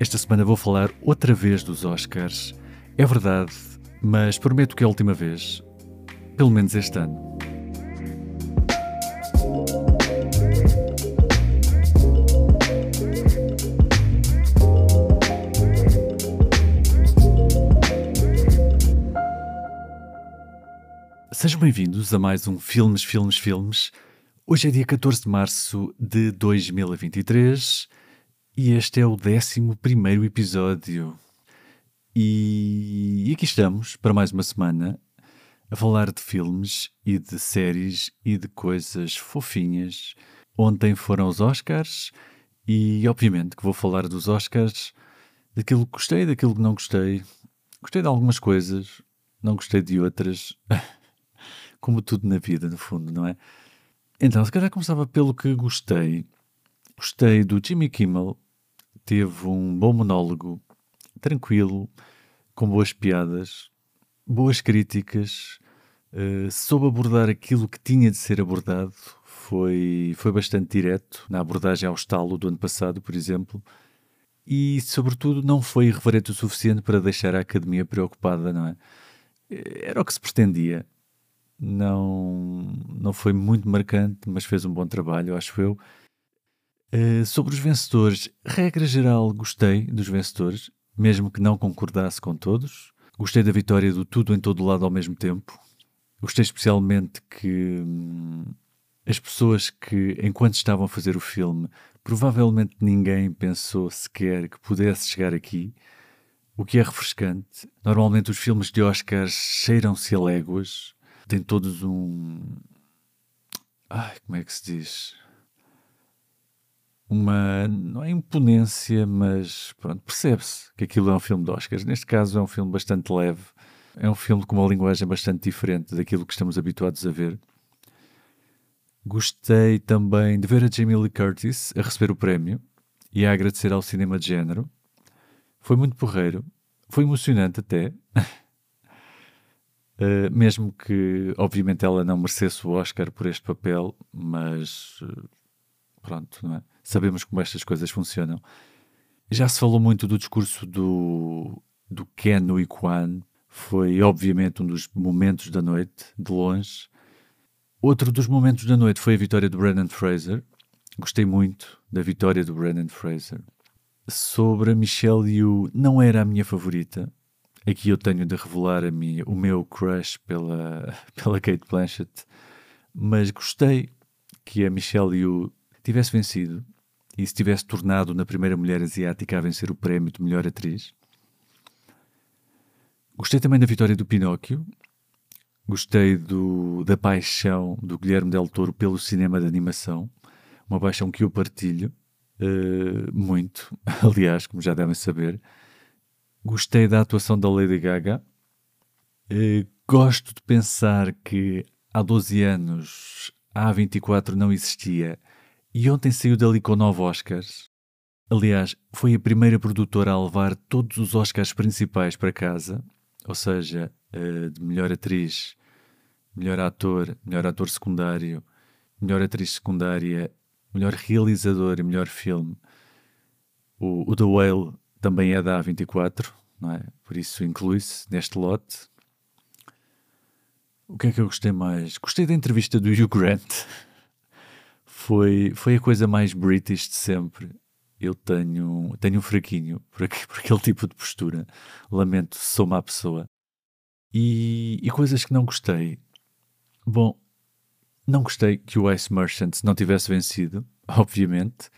Esta semana vou falar outra vez dos Oscars. É verdade, mas prometo que é a última vez. Pelo menos este ano. Sejam bem-vindos a mais um Filmes, Filmes, Filmes. Hoje é dia 14 de março de 2023 e este é o 11 episódio. E... e aqui estamos para mais uma semana a falar de filmes e de séries e de coisas fofinhas. Ontem foram os Oscars e, obviamente, que vou falar dos Oscars, daquilo que gostei, daquilo que não gostei. Gostei de algumas coisas, não gostei de outras. Como tudo na vida, no fundo, não é? Então, se calhar começava pelo que gostei. Gostei do Jimmy Kimmel, teve um bom monólogo, tranquilo, com boas piadas, boas críticas, uh, soube abordar aquilo que tinha de ser abordado, foi, foi bastante direto na abordagem ao estalo do ano passado, por exemplo, e, sobretudo, não foi irreverente o suficiente para deixar a academia preocupada, não é? Era o que se pretendia. Não, não foi muito marcante, mas fez um bom trabalho, acho eu. Uh, sobre os vencedores, regra geral, gostei dos vencedores, mesmo que não concordasse com todos. Gostei da vitória do tudo em todo lado ao mesmo tempo. Gostei especialmente que hum, as pessoas que, enquanto estavam a fazer o filme, provavelmente ninguém pensou sequer que pudesse chegar aqui, o que é refrescante. Normalmente os filmes de Oscars cheiram-se a léguas, têm todos um. Ai, como é que se diz? Uma, não é imponência, mas pronto, percebe-se que aquilo é um filme de Oscars. Neste caso é um filme bastante leve, é um filme com uma linguagem bastante diferente daquilo que estamos habituados a ver. Gostei também de ver a Jamie Lee Curtis a receber o prémio e a agradecer ao cinema de género. Foi muito porreiro, foi emocionante até. Uh, mesmo que, obviamente, ela não merecesse o Oscar por este papel, mas uh, pronto, é? sabemos como estas coisas funcionam. Já se falou muito do discurso do, do Ken no Kwan, foi obviamente um dos momentos da noite, de longe. Outro dos momentos da noite foi a vitória do Brandon Fraser. Gostei muito da vitória do Brandon Fraser. Sobre a Michelle Yeoh, não era a minha favorita. Aqui eu tenho de revelar a minha, o meu crush pela, pela Kate Blanchett. Mas gostei que a Michelle Yeoh tivesse vencido e se tivesse tornado na primeira mulher asiática a vencer o prémio de melhor atriz. Gostei também da vitória do Pinóquio. Gostei do, da paixão do Guilherme Del Toro pelo cinema de animação. Uma paixão que eu partilho uh, muito, aliás, como já devem saber. Gostei da atuação da Lady Gaga. Uh, gosto de pensar que há 12 anos a A24 não existia e ontem saiu dali com nove Oscars. Aliás, foi a primeira produtora a levar todos os Oscars principais para casa, ou seja, uh, de melhor atriz, melhor ator, melhor ator secundário, melhor atriz secundária, melhor realizador e melhor filme. O, o The Whale também é da A24, não é? por isso inclui-se neste lote. O que é que eu gostei mais? Gostei da entrevista do Hugh Grant foi, foi a coisa mais British de sempre. Eu tenho, tenho um fraquinho por, aqui, por aquele tipo de postura. Lamento, sou má pessoa. E, e coisas que não gostei. Bom, não gostei que o Ice Merchants não tivesse vencido, obviamente,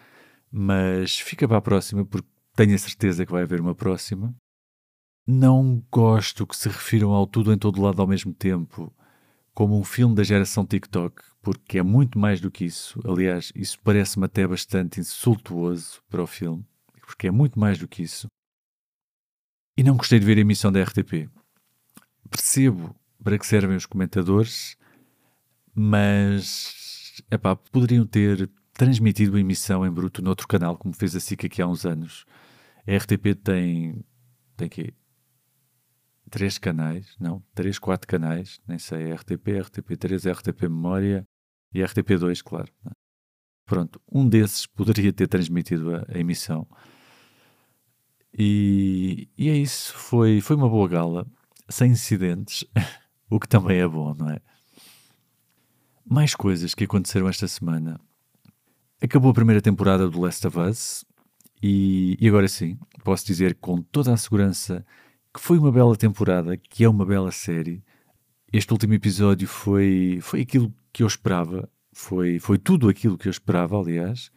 mas fica para a próxima porque tenho a certeza que vai haver uma próxima. Não gosto que se refiram ao tudo em todo lado ao mesmo tempo como um filme da geração TikTok, porque é muito mais do que isso. Aliás, isso parece-me até bastante insultuoso para o filme, porque é muito mais do que isso. E não gostei de ver a emissão da RTP. Percebo para que servem os comentadores, mas epá, poderiam ter transmitido a emissão em bruto noutro canal, como fez a SIC aqui há uns anos. A RTP tem, tem quê? Três canais, não, três, quatro canais, nem sei, RTP, RTP3, RTP Memória e RTP2, claro. É? Pronto, um desses poderia ter transmitido a, a emissão. E, e é isso, foi, foi uma boa gala, sem incidentes, o que também é bom, não é? Mais coisas que aconteceram esta semana. Acabou a primeira temporada do Last of Us e, e agora sim, posso dizer com toda a segurança que foi uma bela temporada, que é uma bela série. Este último episódio foi, foi aquilo que eu esperava, foi, foi tudo aquilo que eu esperava, aliás.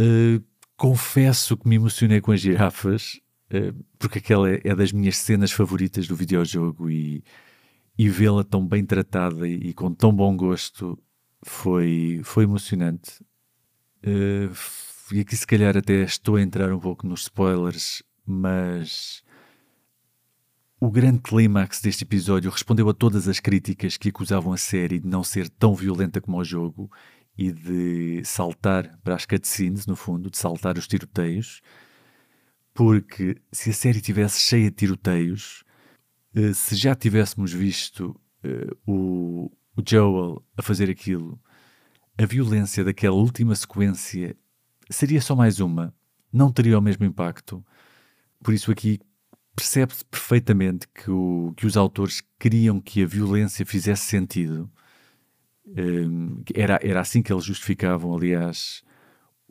Uh, confesso que me emocionei com as girafas, uh, porque aquela é, é, das minhas cenas favoritas do videojogo e, e vê-la tão bem tratada e, e, com tão bom gosto foi, foi emocionante. Uh, e aqui se calhar até estou a entrar um pouco nos spoilers, mas o grande clímax deste episódio respondeu a todas as críticas que acusavam a série de não ser tão violenta como o jogo e de saltar para as cutscenes, no fundo, de saltar os tiroteios, porque se a série tivesse cheia de tiroteios, eh, se já tivéssemos visto o, o Joel a fazer aquilo, a violência daquela última sequência seria só mais uma, não teria o mesmo impacto. Por isso aqui percebe-se perfeitamente que, o, que os autores queriam que a violência fizesse sentido. Um, era, era assim que eles justificavam, aliás,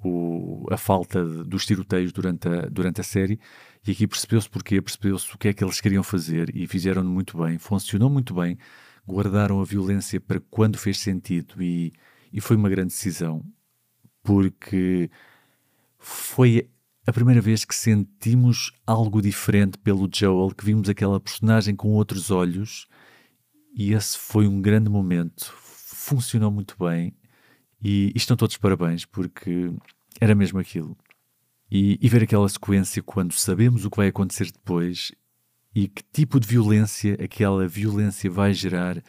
o, a falta de, dos tiroteios durante a, durante a série. E aqui percebeu-se porquê, percebeu-se o que é que eles queriam fazer e fizeram muito bem, funcionou muito bem, guardaram a violência para quando fez sentido e, e foi uma grande decisão, porque foi a primeira vez que sentimos algo diferente pelo Joel, que vimos aquela personagem com outros olhos, e esse foi um grande momento. Funcionou muito bem e, e estão todos parabéns, porque era mesmo aquilo. E, e, ver aquela sequência quando sabemos o que vai acontecer depois e que tipo de violência aquela violência vai gerar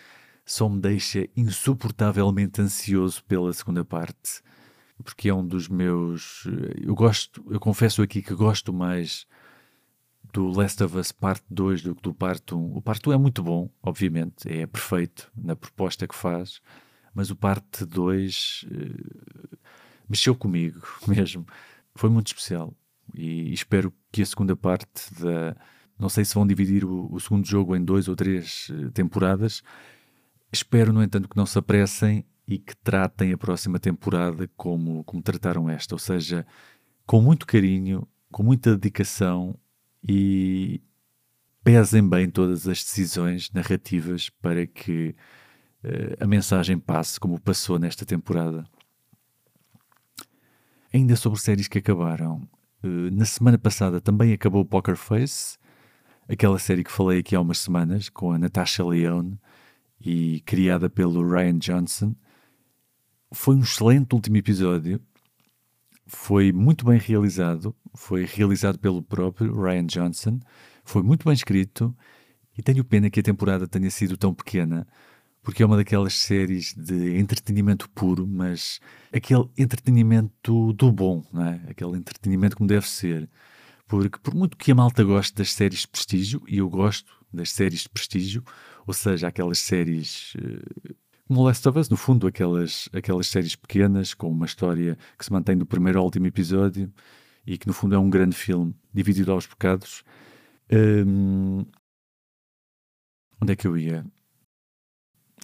só me deixa insuportavelmente ansioso pela segunda parte porque é um dos meus. Eu gosto, eu confesso aqui que gosto mais do Last of Us Parte 2 do que do Parte 1. O Parte 1 é muito bom, obviamente, é perfeito na proposta que faz, mas o Parte 2 uh, mexeu comigo mesmo. Foi muito especial e espero que a segunda parte da. Não sei se vão dividir o, o segundo jogo em dois ou três uh, temporadas. Espero, no entanto, que não se apressem e que tratem a próxima temporada como, como trataram esta, ou seja, com muito carinho, com muita dedicação e pesem bem todas as decisões narrativas para que uh, a mensagem passe como passou nesta temporada. Ainda sobre séries que acabaram, uh, na semana passada também acabou Poker Face, aquela série que falei aqui há umas semanas com a Natasha Leone e criada pelo Ryan Johnson foi um excelente último episódio. Foi muito bem realizado. Foi realizado pelo próprio Ryan Johnson. Foi muito bem escrito. E tenho pena que a temporada tenha sido tão pequena, porque é uma daquelas séries de entretenimento puro, mas aquele entretenimento do bom, não é? Aquele entretenimento como deve ser. Porque, por muito que a malta goste das séries de prestígio, e eu gosto das séries de prestígio, ou seja, aquelas séries uh, como Last of Us, no fundo, aquelas, aquelas séries pequenas com uma história que se mantém do primeiro ao último episódio e que no fundo é um grande filme dividido aos bocados. Um, onde é que eu ia?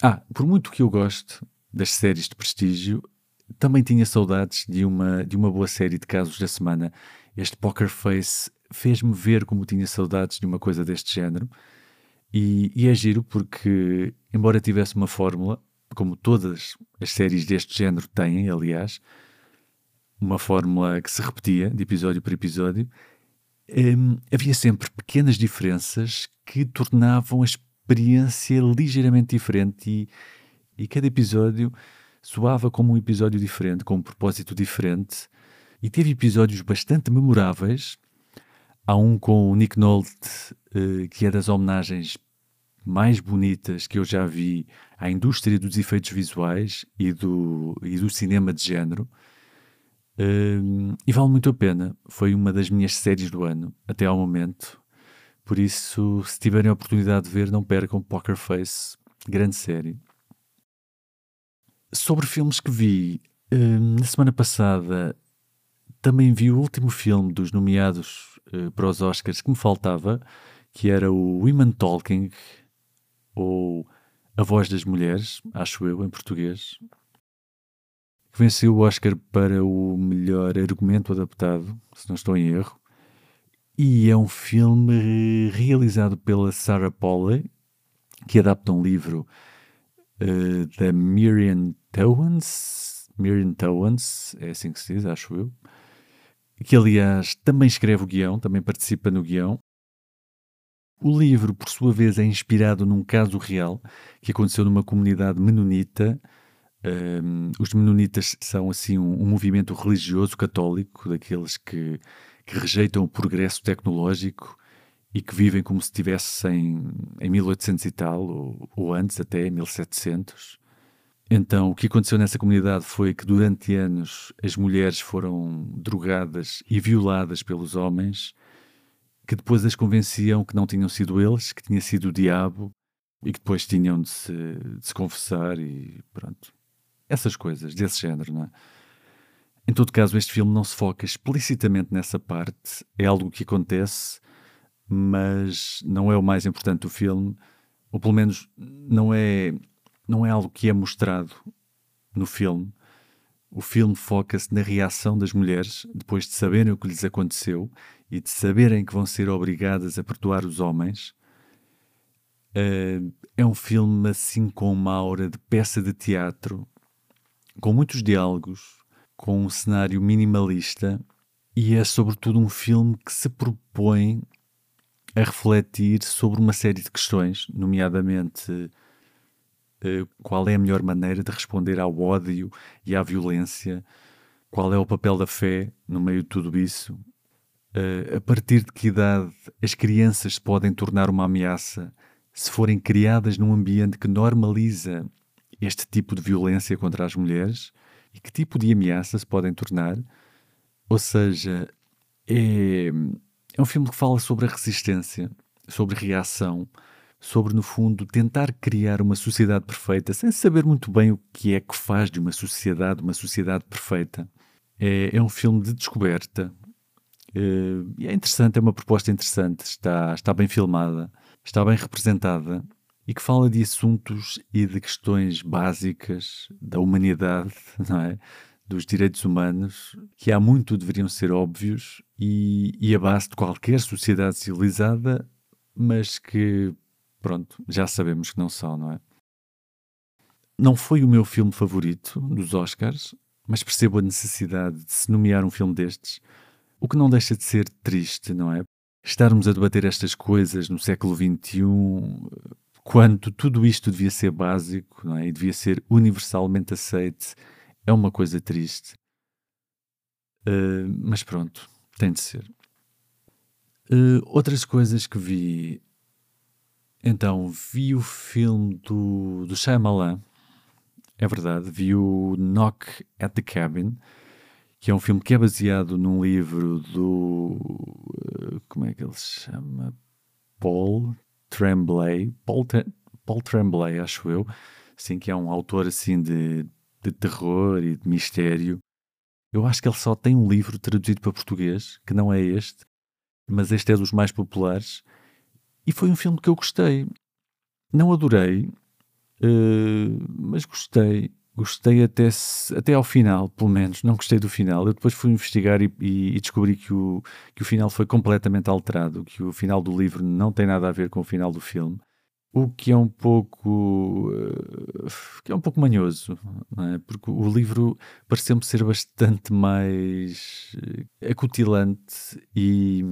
Ah, por muito que eu goste das séries de prestígio, também tinha saudades de uma, de uma boa série de casos da semana. Este Poker Face fez-me ver como tinha saudades de uma coisa deste género. E, e é giro porque, embora tivesse uma fórmula, como todas as séries deste género têm, aliás, uma fórmula que se repetia de episódio para episódio, hum, havia sempre pequenas diferenças que tornavam a experiência ligeiramente diferente e, e cada episódio soava como um episódio diferente, com um propósito diferente. E teve episódios bastante memoráveis. Há um com o Nick Nolte, uh, que é das homenagens mais bonitas que eu já vi à indústria dos efeitos visuais e do, e do cinema de género. Um, e vale muito a pena. Foi uma das minhas séries do ano, até ao momento. Por isso, se tiverem a oportunidade de ver, não percam Poker Face, grande série. Sobre filmes que vi, um, na semana passada também vi o último filme dos nomeados uh, para os Oscars que me faltava, que era o Women Talking, ou A Voz das Mulheres, acho eu, em português, que venceu o Oscar para o melhor argumento adaptado, se não estou em erro. E é um filme realizado pela Sarah Polley, que adapta um livro uh, da Miriam Towans. Miriam Towans, é assim que se diz, acho eu. Que, aliás, também escreve o guião, também participa no guião. O livro, por sua vez, é inspirado num caso real que aconteceu numa comunidade menonita um, os menonitas são assim um, um, movimento religioso católico, daqueles que, que, rejeitam o progresso tecnológico e que vivem como se estivessem em 1800 e tal, ou, ou antes até 1700. Então, o que aconteceu nessa comunidade foi que durante anos as mulheres foram drogadas e violadas pelos homens, que depois as convenciam que não tinham sido eles, que tinha sido o diabo e que depois tinham de se, de se confessar e pronto essas coisas desse género, não é? Em todo caso, este filme não se foca explicitamente nessa parte, é algo que acontece, mas não é o mais importante do filme, ou pelo menos não é, não é algo que é mostrado no filme. O filme foca-se na reação das mulheres depois de saberem o que lhes aconteceu e de saberem que vão ser obrigadas a perdoar os homens. Uh, é um filme assim com uma aura de peça de teatro com muitos diálogos, com um cenário minimalista e é sobretudo um filme que se propõe a refletir sobre uma série de questões, nomeadamente eh, qual é a melhor maneira de responder ao ódio e à violência, qual é o papel da fé no meio de tudo isso, eh, a partir de que idade as crianças se podem tornar uma ameaça se forem criadas num ambiente que normaliza este tipo de violência contra as mulheres? E que tipo de ameaça se podem tornar. Ou seja, é, é um filme que fala sobre a resistência, sobre reação, sobre, no fundo, tentar criar uma sociedade perfeita sem saber muito bem o que é que faz de uma sociedade uma sociedade perfeita. É, é um filme de descoberta. É, é interessante, é uma proposta interessante, está, está bem filmada, está bem representada e que fala de assuntos e de questões básicas da humanidade, não é? dos direitos humanos, que há muito deveriam ser óbvios e, e a base de qualquer sociedade civilizada, mas que, pronto, já sabemos que não são, não é? Não foi o meu filme favorito dos Oscars, mas percebo a necessidade de se nomear um filme destes, o que não deixa de ser triste, não é? Estarmos a debater estas coisas no século XXI quando tudo isto devia ser básico não é? e devia ser universalmente aceite, é uma coisa triste. Uh, mas pronto, tem de ser. Uh, outras coisas que vi. Então, vi o filme do, do Shyamalan, é verdade, vi o Knock at the Cabin, que é um filme que é baseado num livro do. Uh, como é que ele se chama? Paul Tremblay, Paul, Paul Tremblay, acho eu, assim, que é um autor assim de, de terror e de mistério. Eu acho que ele só tem um livro traduzido para português, que não é este, mas este é dos mais populares. E foi um filme que eu gostei. Não adorei, uh, mas gostei. Gostei até, até ao final, pelo menos. Não gostei do final. Eu depois fui investigar e, e, e, descobri que o, que o final foi completamente alterado, que o final do livro não tem nada a ver com o final do filme. O que é um pouco. Uh, que é um pouco manhoso, é? porque o livro pareceu-me ser bastante mais eh, acutilante e,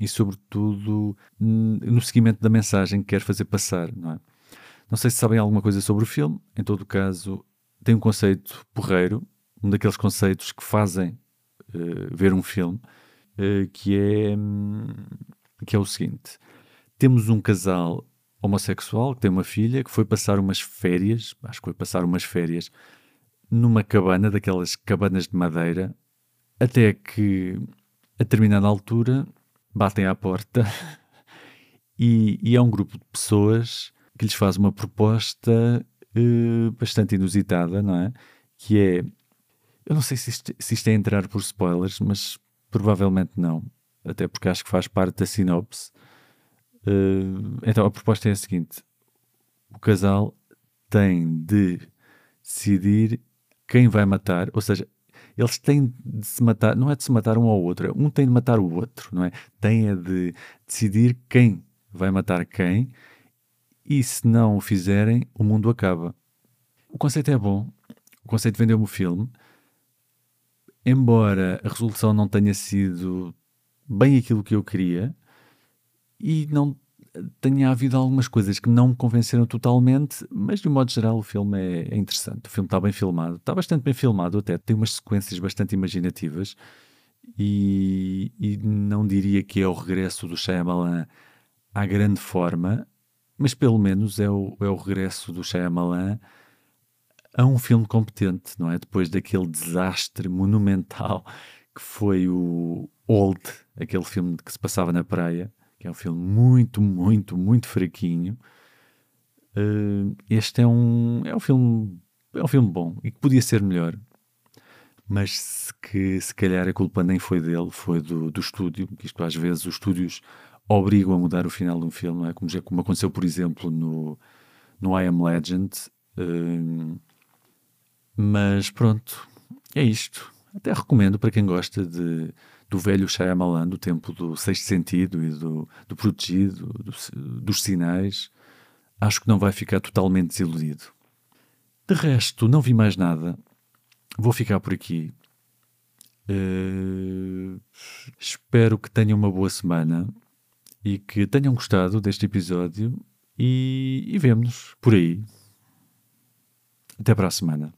e, sobretudo, no seguimento da mensagem que quer fazer passar, não é? Não sei se sabem alguma coisa sobre o filme, em todo caso, tem um conceito porreiro, um daqueles conceitos que fazem uh, ver um filme, uh, que, é, um, que é o seguinte: temos um casal homossexual que tem uma filha que foi passar umas férias, acho que foi passar umas férias, numa cabana, daquelas cabanas de madeira, até que a determinada altura batem à porta e, e é um grupo de pessoas que lhes faz uma proposta uh, bastante inusitada, não é? Que é. Eu não sei se isto, se isto é entrar por spoilers, mas provavelmente não. até porque acho que faz parte da sinopse. Uh, então a proposta é a seguinte: o casal tem de decidir quem vai matar, ou seja, eles têm de se matar, não é de se matar um ao outro, é um tem de matar o outro, não é? Tem de decidir quem vai matar quem e se não o fizerem, o mundo acaba. O conceito é bom, o conceito vendeu-me o filme, embora a resolução não tenha sido bem aquilo que eu queria e não tenha havido algumas coisas que não me convenceram totalmente, mas de um modo geral o filme é, é interessante. O filme está bem filmado, está bastante bem filmado até, tem umas sequências bastante imaginativas e, e não diria que é o regresso do Shyamalan à grande forma, mas pelo menos é o, é o regresso do Shyamalan a um filme competente, não é? Depois daquele desastre monumental que foi o Old, aquele filme que se passava na praia, que é um filme muito, muito, muito fraquinho. Uh, este é um, é um filme é um filme bom e que podia ser melhor, mas que se calhar a culpa nem foi dele, foi do, do estúdio. Isto às vezes os estúdios obrigam a mudar o final de um filme, é? como, já, como aconteceu, por exemplo, no, no I Am Legend. Uh, mas pronto, é isto. Até recomendo para quem gosta de, do velho Shyamalan, do tempo do sexto sentido e do, do protegido, do, dos sinais. Acho que não vai ficar totalmente desiludido. De resto, não vi mais nada. Vou ficar por aqui. Uh, espero que tenham uma boa semana e que tenham gostado deste episódio e, e vemo-nos por aí. Até para a semana.